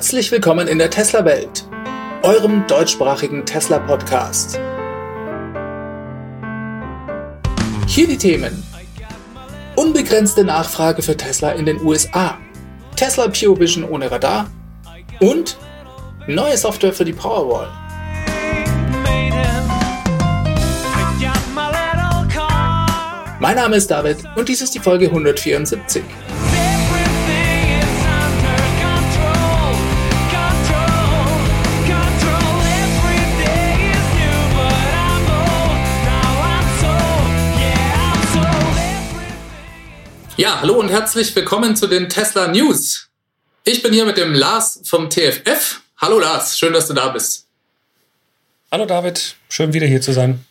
Herzlich willkommen in der Tesla-Welt, eurem deutschsprachigen Tesla-Podcast. Hier die Themen. Unbegrenzte Nachfrage für Tesla in den USA. Tesla Pure Vision ohne Radar. Und neue Software für die Powerwall. Mein Name ist David und dies ist die Folge 174. Ja, hallo und herzlich willkommen zu den Tesla News. Ich bin hier mit dem Lars vom TFF. Hallo Lars, schön, dass du da bist. Hallo David, schön wieder hier zu sein.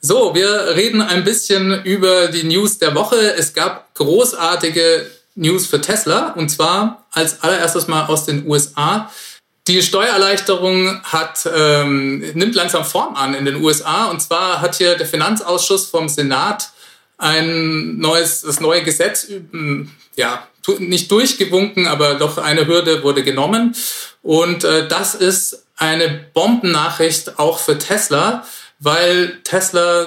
So, wir reden ein bisschen über die News der Woche. Es gab großartige News für Tesla und zwar als allererstes mal aus den USA. Die Steuererleichterung hat, ähm, nimmt langsam Form an in den USA und zwar hat hier der Finanzausschuss vom Senat ein neues, das neue Gesetz, ja, nicht durchgewunken, aber doch eine Hürde wurde genommen. Und äh, das ist eine Bombennachricht auch für Tesla, weil Tesla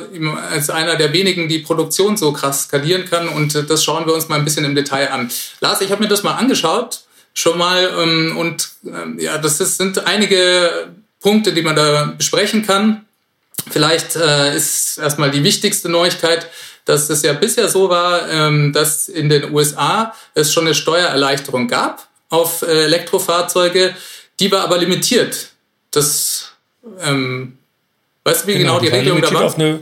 als einer der wenigen die Produktion so krass skalieren kann. Und äh, das schauen wir uns mal ein bisschen im Detail an. Lars, ich habe mir das mal angeschaut, schon mal. Ähm, und äh, ja, das ist, sind einige Punkte, die man da besprechen kann. Vielleicht äh, ist erstmal die wichtigste Neuigkeit, dass es ja bisher so war, ähm, dass in den USA es schon eine Steuererleichterung gab auf äh, Elektrofahrzeuge, die war aber limitiert. Das, ähm, weißt du, wie genau, genau die, die Regelung da war?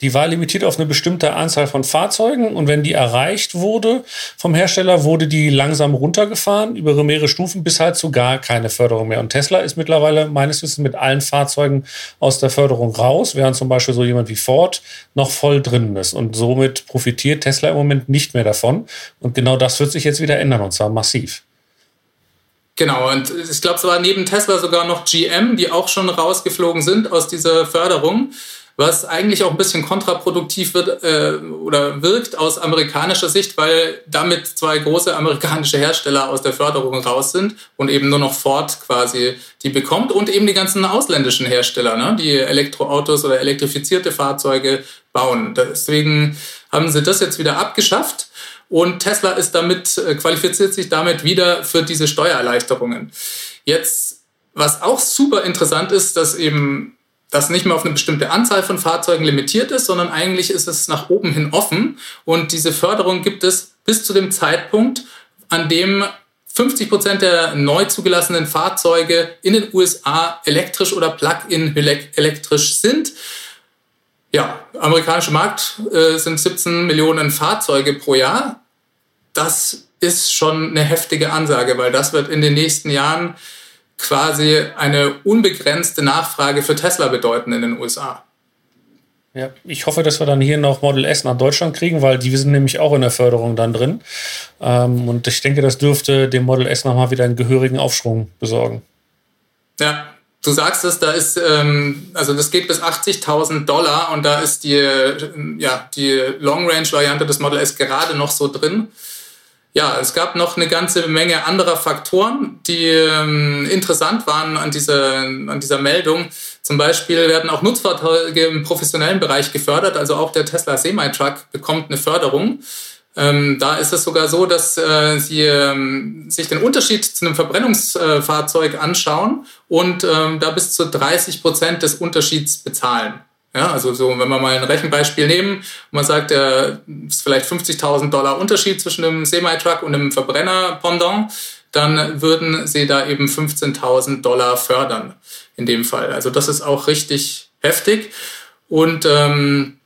Die war limitiert auf eine bestimmte Anzahl von Fahrzeugen und wenn die erreicht wurde vom Hersteller, wurde die langsam runtergefahren über mehrere Stufen bis halt zu gar keine Förderung mehr. Und Tesla ist mittlerweile meines Wissens mit allen Fahrzeugen aus der Förderung raus, während zum Beispiel so jemand wie Ford noch voll drin ist. Und somit profitiert Tesla im Moment nicht mehr davon. Und genau das wird sich jetzt wieder ändern und zwar massiv. Genau, und ich glaube, es war neben Tesla sogar noch GM, die auch schon rausgeflogen sind aus dieser Förderung was eigentlich auch ein bisschen kontraproduktiv wird äh, oder wirkt aus amerikanischer Sicht, weil damit zwei große amerikanische Hersteller aus der Förderung raus sind und eben nur noch Ford quasi die bekommt und eben die ganzen ausländischen Hersteller, ne, die Elektroautos oder elektrifizierte Fahrzeuge bauen. Deswegen haben sie das jetzt wieder abgeschafft. Und Tesla ist damit, äh, qualifiziert sich damit wieder für diese Steuererleichterungen. Jetzt, was auch super interessant ist, dass eben das nicht mehr auf eine bestimmte Anzahl von Fahrzeugen limitiert ist, sondern eigentlich ist es nach oben hin offen. Und diese Förderung gibt es bis zu dem Zeitpunkt, an dem 50 Prozent der neu zugelassenen Fahrzeuge in den USA elektrisch oder plug-in elektrisch sind. Ja, amerikanischer Markt äh, sind 17 Millionen Fahrzeuge pro Jahr. Das ist schon eine heftige Ansage, weil das wird in den nächsten Jahren quasi eine unbegrenzte Nachfrage für Tesla bedeuten in den USA. Ja, ich hoffe, dass wir dann hier noch Model S nach Deutschland kriegen, weil die sind nämlich auch in der Förderung dann drin. Ähm, und ich denke, das dürfte dem Model S nochmal wieder einen gehörigen Aufschwung besorgen. Ja, du sagst es, da ist, ähm, also das geht bis 80.000 Dollar und da ist die, ja, die Long-Range-Variante des Model S gerade noch so drin ja, es gab noch eine ganze Menge anderer Faktoren, die ähm, interessant waren an dieser, an dieser Meldung. Zum Beispiel werden auch Nutzfahrzeuge im professionellen Bereich gefördert, also auch der Tesla Semi-Truck bekommt eine Förderung. Ähm, da ist es sogar so, dass äh, sie ähm, sich den Unterschied zu einem Verbrennungsfahrzeug anschauen und ähm, da bis zu 30 Prozent des Unterschieds bezahlen. Ja, also so, wenn wir mal ein Rechenbeispiel nehmen, man sagt, es ist vielleicht 50.000 Dollar Unterschied zwischen einem Semi-Truck und einem Verbrenner-Pendant, dann würden sie da eben 15.000 Dollar fördern in dem Fall. Also das ist auch richtig heftig. Und ähm,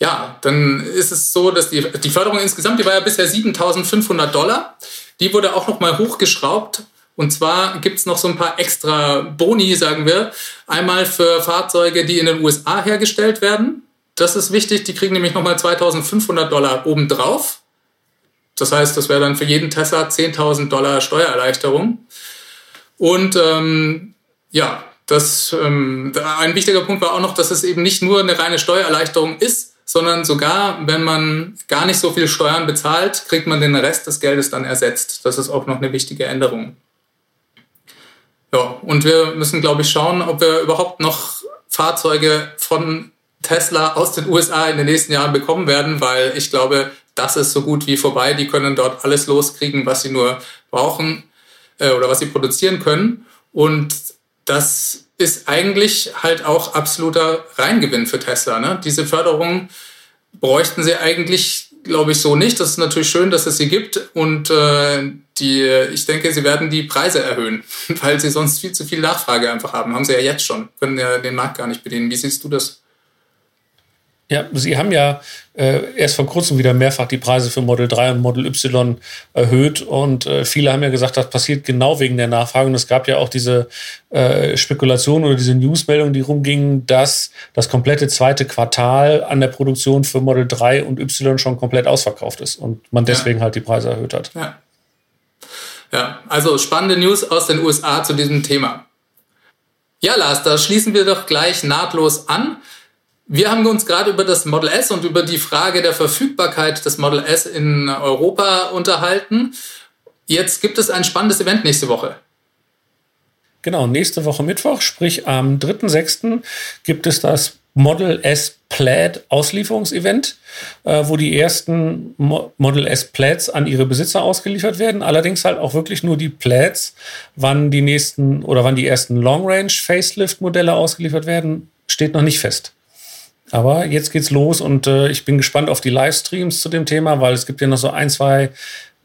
ja, dann ist es so, dass die, die Förderung insgesamt, die war ja bisher 7.500 Dollar. Die wurde auch nochmal hochgeschraubt und zwar gibt's noch so ein paar extra Boni, sagen wir. Einmal für Fahrzeuge, die in den USA hergestellt werden. Das ist wichtig. Die kriegen nämlich nochmal 2500 Dollar obendrauf. Das heißt, das wäre dann für jeden Tesla 10.000 Dollar Steuererleichterung. Und ähm, ja, das, ähm, ein wichtiger Punkt war auch noch, dass es eben nicht nur eine reine Steuererleichterung ist, sondern sogar, wenn man gar nicht so viel Steuern bezahlt, kriegt man den Rest des Geldes dann ersetzt. Das ist auch noch eine wichtige Änderung. Ja, und wir müssen, glaube ich, schauen, ob wir überhaupt noch Fahrzeuge von Tesla aus den USA in den nächsten Jahren bekommen werden, weil ich glaube, das ist so gut wie vorbei. Die können dort alles loskriegen, was sie nur brauchen äh, oder was sie produzieren können. Und das ist eigentlich halt auch absoluter Reingewinn für Tesla. Ne? Diese Förderung bräuchten sie eigentlich, glaube ich, so nicht. Das ist natürlich schön, dass es sie gibt. Und äh, die, ich denke, sie werden die Preise erhöhen, weil sie sonst viel zu viel Nachfrage einfach haben. Haben sie ja jetzt schon, können ja den Markt gar nicht bedienen. Wie siehst du das? Ja, Sie haben ja äh, erst vor kurzem wieder mehrfach die Preise für Model 3 und Model Y erhöht und äh, viele haben ja gesagt, das passiert genau wegen der Nachfrage und es gab ja auch diese äh, Spekulation oder diese Newsmeldung, die rumgingen, dass das komplette zweite Quartal an der Produktion für Model 3 und Y schon komplett ausverkauft ist und man deswegen ja. halt die Preise erhöht hat. Ja. ja, also spannende News aus den USA zu diesem Thema. Ja, Lars, da schließen wir doch gleich nahtlos an. Wir haben uns gerade über das Model S und über die Frage der Verfügbarkeit des Model S in Europa unterhalten. Jetzt gibt es ein spannendes Event nächste Woche. Genau, nächste Woche Mittwoch, sprich am 3.6. gibt es das Model S Plaid Auslieferungsevent, äh, wo die ersten Mo Model S Plaids an ihre Besitzer ausgeliefert werden. Allerdings halt auch wirklich nur die Plaids. Wann die nächsten oder wann die ersten Long Range Facelift Modelle ausgeliefert werden, steht noch nicht fest. Aber jetzt geht's los und äh, ich bin gespannt auf die Livestreams zu dem Thema, weil es gibt ja noch so ein, zwei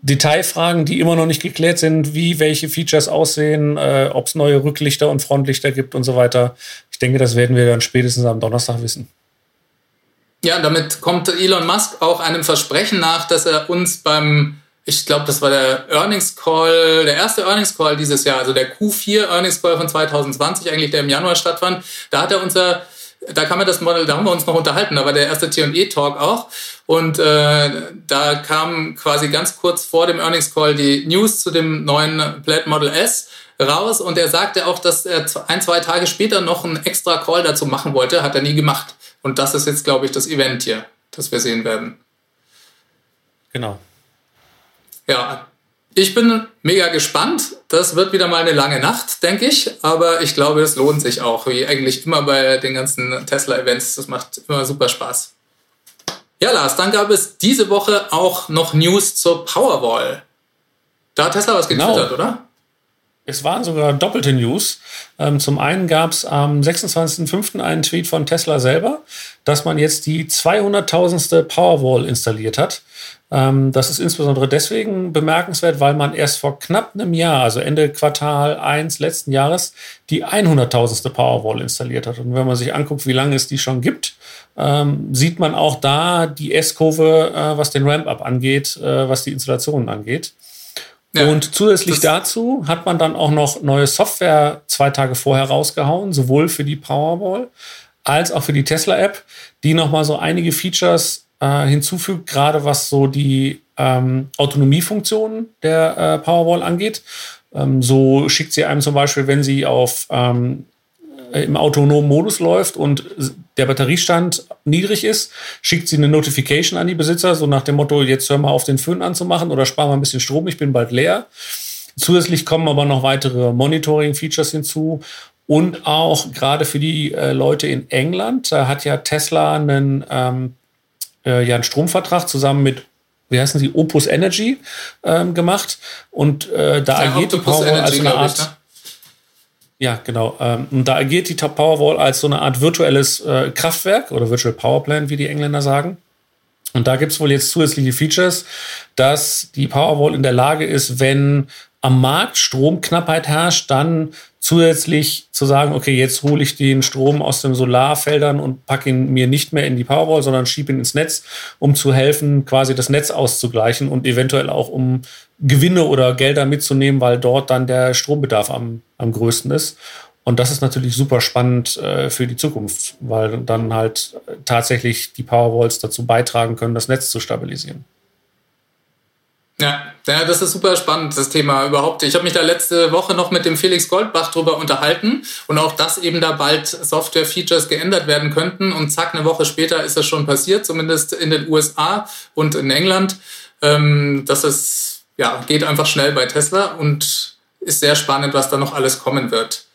Detailfragen, die immer noch nicht geklärt sind, wie welche Features aussehen, äh, ob es neue Rücklichter und Frontlichter gibt und so weiter. Ich denke, das werden wir dann spätestens am Donnerstag wissen. Ja, damit kommt Elon Musk auch einem Versprechen nach, dass er uns beim, ich glaube, das war der Earnings Call, der erste Earnings Call dieses Jahr, also der Q4 Earnings Call von 2020 eigentlich, der im Januar stattfand. Da hat er unser da kam ja das Model, da haben wir uns noch unterhalten, da war der erste T&E-Talk auch. Und äh, da kam quasi ganz kurz vor dem Earnings Call die News zu dem neuen Plaid Model S raus und er sagte auch, dass er ein, zwei Tage später noch einen extra Call dazu machen wollte, hat er nie gemacht. Und das ist jetzt, glaube ich, das Event hier, das wir sehen werden. Genau. Ja, ich bin mega gespannt. Das wird wieder mal eine lange Nacht, denke ich. Aber ich glaube, es lohnt sich auch, wie eigentlich immer bei den ganzen Tesla-Events. Das macht immer super Spaß. Ja, Lars, dann gab es diese Woche auch noch News zur Powerwall. Da hat Tesla was genau. getwittert, genau. oder? Es waren sogar doppelte News. Ähm, zum einen gab es am 26.05. einen Tweet von Tesla selber, dass man jetzt die 200.000. Powerwall installiert hat. Ähm, das ist insbesondere deswegen bemerkenswert, weil man erst vor knapp einem Jahr, also Ende Quartal 1 letzten Jahres, die 100.000. Powerwall installiert hat. Und wenn man sich anguckt, wie lange es die schon gibt, ähm, sieht man auch da die S-Kurve, äh, was den Ramp-up angeht, äh, was die Installationen angeht. Ja, und zusätzlich dazu hat man dann auch noch neue Software zwei Tage vorher rausgehauen, sowohl für die Powerwall als auch für die Tesla-App, die nochmal so einige Features äh, hinzufügt, gerade was so die ähm, Autonomiefunktionen der äh, Powerwall angeht. Ähm, so schickt sie einem zum Beispiel, wenn sie auf ähm, äh, im autonomen Modus läuft und der Batteriestand niedrig ist, schickt sie eine Notification an die Besitzer, so nach dem Motto, jetzt hör mal auf den Föhn anzumachen oder spar mal ein bisschen Strom, ich bin bald leer. Zusätzlich kommen aber noch weitere Monitoring-Features hinzu und auch gerade für die äh, Leute in England, da hat ja Tesla einen ähm, äh, ja einen Stromvertrag zusammen mit wie heißen sie, Opus Energy ähm, gemacht. Und äh, da ja, agiert die Powerwall als eine Art. Ich, ne? Ja, genau. Ähm, und da agiert die Powerwall als so eine Art virtuelles äh, Kraftwerk oder Virtual Power Plant, wie die Engländer sagen. Und da gibt es wohl jetzt zusätzliche Features, dass die Powerwall in der Lage ist, wenn am Markt Stromknappheit herrscht, dann zusätzlich zu sagen, okay, jetzt hole ich den Strom aus den Solarfeldern und packe ihn mir nicht mehr in die Powerwall, sondern schiebe ihn ins Netz, um zu helfen, quasi das Netz auszugleichen und eventuell auch um Gewinne oder Gelder mitzunehmen, weil dort dann der Strombedarf am, am größten ist. Und das ist natürlich super spannend äh, für die Zukunft, weil dann halt tatsächlich die Powerwalls dazu beitragen können, das Netz zu stabilisieren. Ja, ja, das ist super spannend, das Thema überhaupt. Ich habe mich da letzte Woche noch mit dem Felix Goldbach drüber unterhalten und auch, dass eben da bald Software-Features geändert werden könnten. Und zack, eine Woche später ist das schon passiert, zumindest in den USA und in England. Ähm, das ist, ja, geht einfach schnell bei Tesla und ist sehr spannend, was da noch alles kommen wird.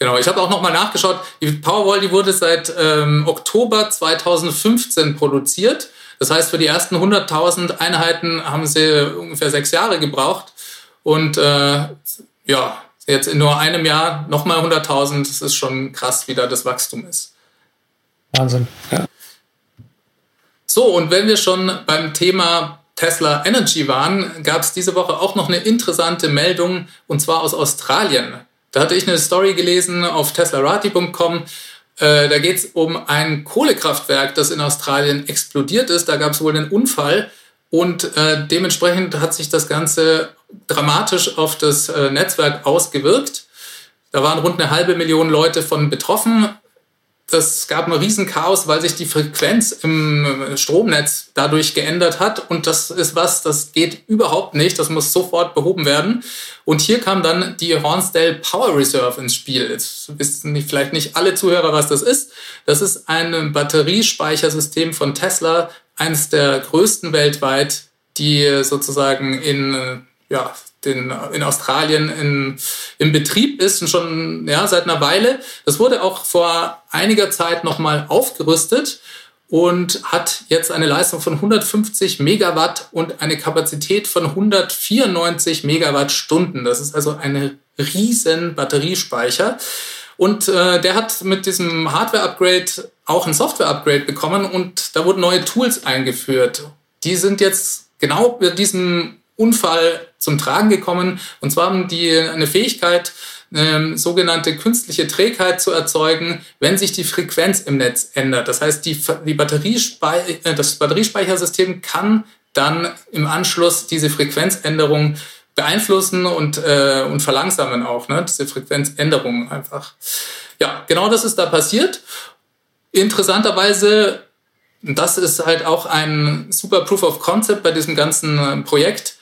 Genau, ich habe auch nochmal nachgeschaut. Die Powerwall, die wurde seit ähm, Oktober 2015 produziert. Das heißt, für die ersten 100.000 Einheiten haben sie ungefähr sechs Jahre gebraucht. Und äh, ja, jetzt in nur einem Jahr nochmal 100.000. Das ist schon krass, wie da das Wachstum ist. Wahnsinn, ja. So, und wenn wir schon beim Thema Tesla Energy waren, gab es diese Woche auch noch eine interessante Meldung, und zwar aus Australien. Da hatte ich eine Story gelesen auf teslarati.com. Äh, da geht es um ein Kohlekraftwerk, das in Australien explodiert ist. Da gab es wohl einen Unfall und äh, dementsprechend hat sich das Ganze dramatisch auf das äh, Netzwerk ausgewirkt. Da waren rund eine halbe Million Leute von betroffen das gab ein Riesenchaos, weil sich die Frequenz im Stromnetz dadurch geändert hat. Und das ist was, das geht überhaupt nicht. Das muss sofort behoben werden. Und hier kam dann die Hornsdale Power Reserve ins Spiel. Jetzt wissen vielleicht nicht alle Zuhörer, was das ist. Das ist ein Batteriespeichersystem von Tesla, eines der größten weltweit, die sozusagen in ja, den, in Australien in, im Betrieb ist und schon ja, seit einer Weile. Das wurde auch vor einiger Zeit nochmal aufgerüstet und hat jetzt eine Leistung von 150 Megawatt und eine Kapazität von 194 Megawattstunden. Das ist also ein riesen Batteriespeicher. Und äh, der hat mit diesem Hardware-Upgrade auch ein Software-Upgrade bekommen und da wurden neue Tools eingeführt. Die sind jetzt genau mit diesem Unfall zum Tragen gekommen. Und zwar haben die eine Fähigkeit, ähm, sogenannte künstliche Trägheit zu erzeugen, wenn sich die Frequenz im Netz ändert. Das heißt, die, die Batteriespei äh, das Batteriespeichersystem kann dann im Anschluss diese Frequenzänderung beeinflussen und, äh, und verlangsamen auch, ne? diese Frequenzänderungen einfach. Ja, genau das ist da passiert. Interessanterweise, das ist halt auch ein super Proof of Concept bei diesem ganzen äh, Projekt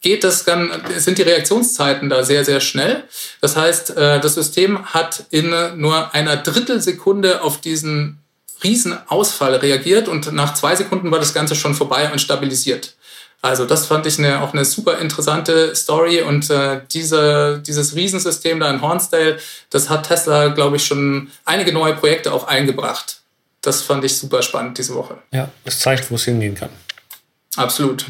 geht das dann, sind die Reaktionszeiten da sehr, sehr schnell. Das heißt, äh, das System hat in nur einer Drittelsekunde auf diesen Riesenausfall reagiert und nach zwei Sekunden war das Ganze schon vorbei und stabilisiert. Also das fand ich eine, auch eine super interessante Story und äh, diese, dieses Riesensystem da in Hornsdale, das hat Tesla, glaube ich, schon einige neue Projekte auch eingebracht. Das fand ich super spannend diese Woche. Ja, es zeigt, wo es hingehen kann. Absolut.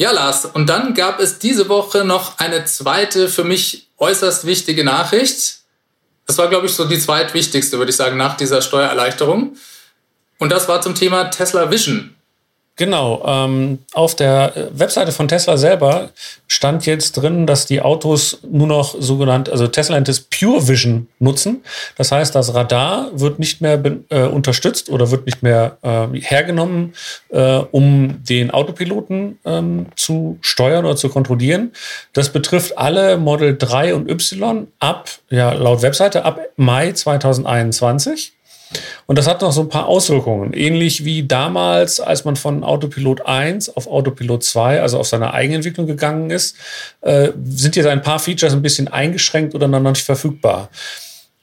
Ja, Lars, und dann gab es diese Woche noch eine zweite für mich äußerst wichtige Nachricht. Das war, glaube ich, so die zweitwichtigste, würde ich sagen, nach dieser Steuererleichterung. Und das war zum Thema Tesla Vision. Genau. Ähm, auf der äh, Webseite von Tesla selber stand jetzt drin, dass die Autos nur noch sogenannt, also Tesla nennt es Pure Vision nutzen. Das heißt, das Radar wird nicht mehr äh, unterstützt oder wird nicht mehr äh, hergenommen, äh, um den Autopiloten ähm, zu steuern oder zu kontrollieren. Das betrifft alle Model 3 und Y ab, ja, laut Webseite ab Mai 2021. Und das hat noch so ein paar Auswirkungen. Ähnlich wie damals, als man von Autopilot 1 auf Autopilot 2, also auf seine Eigenentwicklung gegangen ist, äh, sind jetzt ein paar Features ein bisschen eingeschränkt oder noch nicht verfügbar.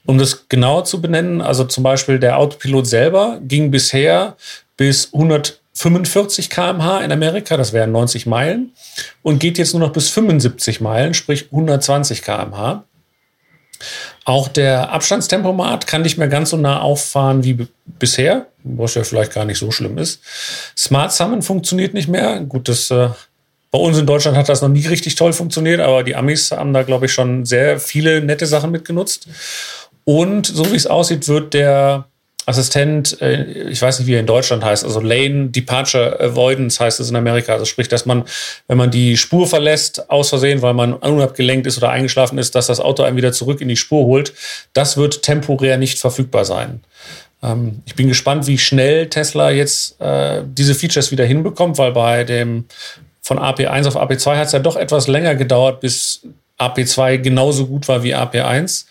Um das genauer zu benennen, also zum Beispiel der Autopilot selber ging bisher bis 145 km/h in Amerika, das wären 90 Meilen, und geht jetzt nur noch bis 75 Meilen, sprich 120 km/h. Auch der Abstandstempomat kann nicht mehr ganz so nah auffahren wie bisher, was ja vielleicht gar nicht so schlimm ist. Smart Summon funktioniert nicht mehr. Gut, das äh, bei uns in Deutschland hat das noch nie richtig toll funktioniert, aber die Amis haben da, glaube ich, schon sehr viele nette Sachen mitgenutzt. Und so wie es aussieht, wird der Assistent, äh, ich weiß nicht, wie er in Deutschland heißt, also Lane Departure Avoidance heißt es in Amerika. Also sprich, dass man, wenn man die Spur verlässt, aus Versehen, weil man unabgelenkt ist oder eingeschlafen ist, dass das Auto einen wieder zurück in die Spur holt. Das wird temporär nicht verfügbar sein. Ähm, ich bin gespannt, wie schnell Tesla jetzt äh, diese Features wieder hinbekommt, weil bei dem von AP1 auf AP2 hat es ja doch etwas länger gedauert, bis AP2 genauso gut war wie AP1.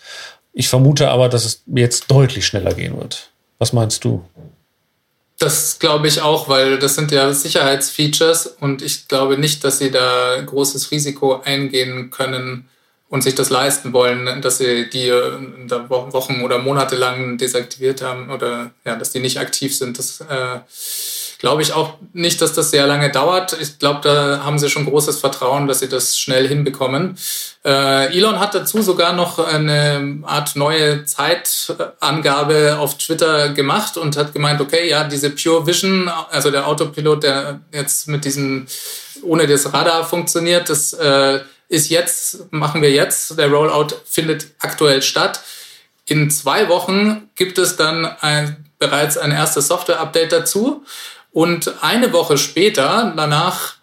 Ich vermute aber, dass es jetzt deutlich schneller gehen wird. Was meinst du? Das glaube ich auch, weil das sind ja Sicherheitsfeatures und ich glaube nicht, dass sie da großes Risiko eingehen können und sich das leisten wollen, dass sie die Wochen oder Monate lang desaktiviert haben oder ja, dass die nicht aktiv sind. Das äh, glaube ich auch nicht, dass das sehr lange dauert. Ich glaube, da haben sie schon großes Vertrauen, dass sie das schnell hinbekommen. Äh, Elon hat dazu sogar noch eine Art neue Zeitangabe auf Twitter gemacht und hat gemeint, okay, ja, diese Pure Vision, also der Autopilot, der jetzt mit diesem ohne das Radar funktioniert, das äh, ist jetzt, machen wir jetzt. Der Rollout findet aktuell statt. In zwei Wochen gibt es dann ein, bereits ein erstes Software-Update dazu. Und eine Woche später, danach,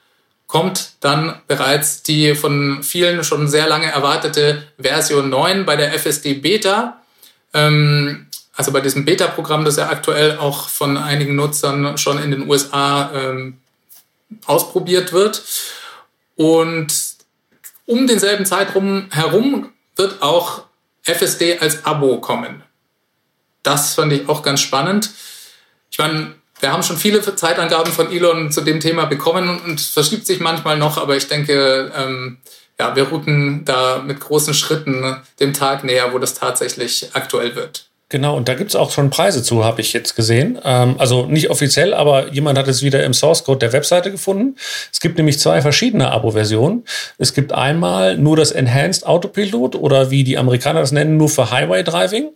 kommt dann bereits die von vielen schon sehr lange erwartete Version 9 bei der FSD Beta. Ähm, also bei diesem Beta-Programm, das ja aktuell auch von einigen Nutzern schon in den USA ähm, ausprobiert wird. Und um denselben Zeitraum herum wird auch FSD als Abo kommen. Das fand ich auch ganz spannend. Ich meine, wir haben schon viele Zeitangaben von Elon zu dem Thema bekommen und verschiebt sich manchmal noch, aber ich denke, ähm, ja, wir rücken da mit großen Schritten dem Tag näher, wo das tatsächlich aktuell wird. Genau, und da gibt's auch schon Preise zu, habe ich jetzt gesehen. Ähm, also nicht offiziell, aber jemand hat es wieder im Source Code der Webseite gefunden. Es gibt nämlich zwei verschiedene Abo-Versionen. Es gibt einmal nur das Enhanced Autopilot oder wie die Amerikaner das nennen, nur für Highway Driving.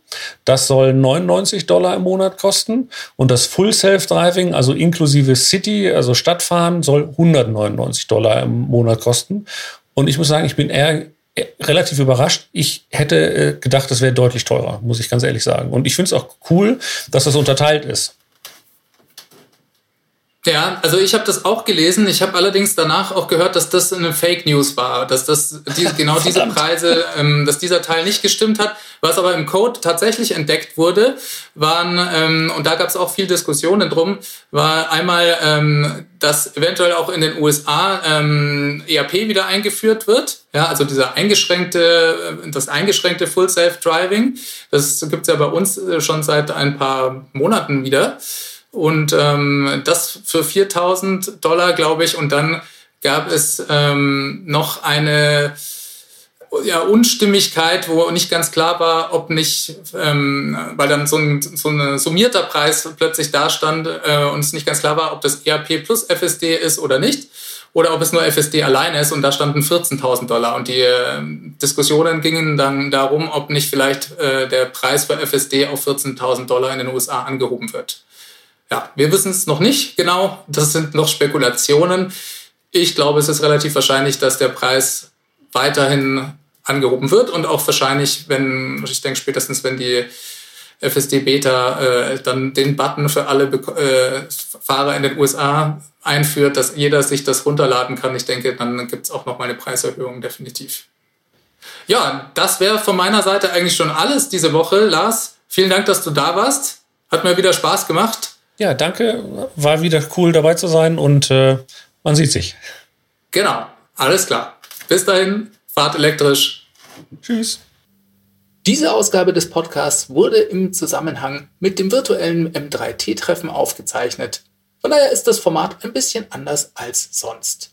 Das soll 99 Dollar im Monat kosten. Und das Full Self-Driving, also inklusive City, also Stadtfahren, soll 199 Dollar im Monat kosten. Und ich muss sagen, ich bin eher relativ überrascht. Ich hätte äh, gedacht, das wäre deutlich teurer, muss ich ganz ehrlich sagen. Und ich finde es auch cool, dass das unterteilt ist. Ja, also ich habe das auch gelesen. Ich habe allerdings danach auch gehört, dass das eine Fake News war, dass das die, genau diese Preise, ähm, dass dieser Teil nicht gestimmt hat. Was aber im Code tatsächlich entdeckt wurde, waren ähm, und da gab es auch viel Diskussionen drum, war einmal, ähm, dass eventuell auch in den USA ähm, ERP wieder eingeführt wird. Ja, also dieser eingeschränkte, äh, das eingeschränkte Full Self Driving. Das gibt's ja bei uns äh, schon seit ein paar Monaten wieder. Und ähm, das für 4000 Dollar, glaube ich. Und dann gab es ähm, noch eine ja, Unstimmigkeit, wo nicht ganz klar war, ob nicht, ähm, weil dann so ein, so ein summierter Preis plötzlich da stand äh, und es nicht ganz klar war, ob das ERP plus FSD ist oder nicht oder ob es nur FSD alleine ist und da standen 14.000 Dollar und die äh, Diskussionen gingen dann darum, ob nicht vielleicht äh, der Preis für FSD auf 14.000 Dollar in den USA angehoben wird. Ja, wir wissen es noch nicht genau. Das sind noch Spekulationen. Ich glaube, es ist relativ wahrscheinlich, dass der Preis weiterhin angehoben wird und auch wahrscheinlich, wenn, ich denke spätestens, wenn die FSD Beta äh, dann den Button für alle äh, Fahrer in den USA einführt, dass jeder sich das runterladen kann. Ich denke, dann gibt es auch noch mal eine Preiserhöhung, definitiv. Ja, das wäre von meiner Seite eigentlich schon alles diese Woche. Lars, vielen Dank, dass du da warst. Hat mir wieder Spaß gemacht. Ja, danke. War wieder cool dabei zu sein und äh, man sieht sich. Genau, alles klar. Bis dahin, fahrt elektrisch. Tschüss. Diese Ausgabe des Podcasts wurde im Zusammenhang mit dem virtuellen M3T-Treffen aufgezeichnet. Von daher ist das Format ein bisschen anders als sonst.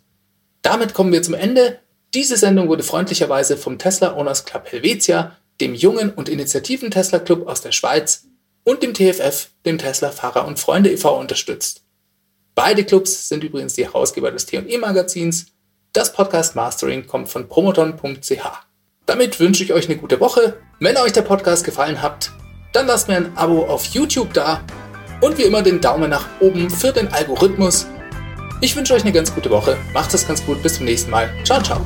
Damit kommen wir zum Ende. Diese Sendung wurde freundlicherweise vom Tesla Owners Club Helvetia, dem jungen und initiativen Tesla Club aus der Schweiz, und dem TFF, dem Tesla Fahrer und Freunde e.V. unterstützt. Beide Clubs sind übrigens die Herausgeber des T&E Magazins. Das Podcast Mastering kommt von promoton.ch. Damit wünsche ich euch eine gute Woche. Wenn euch der Podcast gefallen hat, dann lasst mir ein Abo auf YouTube da und wie immer den Daumen nach oben für den Algorithmus. Ich wünsche euch eine ganz gute Woche. Macht es ganz gut. Bis zum nächsten Mal. Ciao, ciao.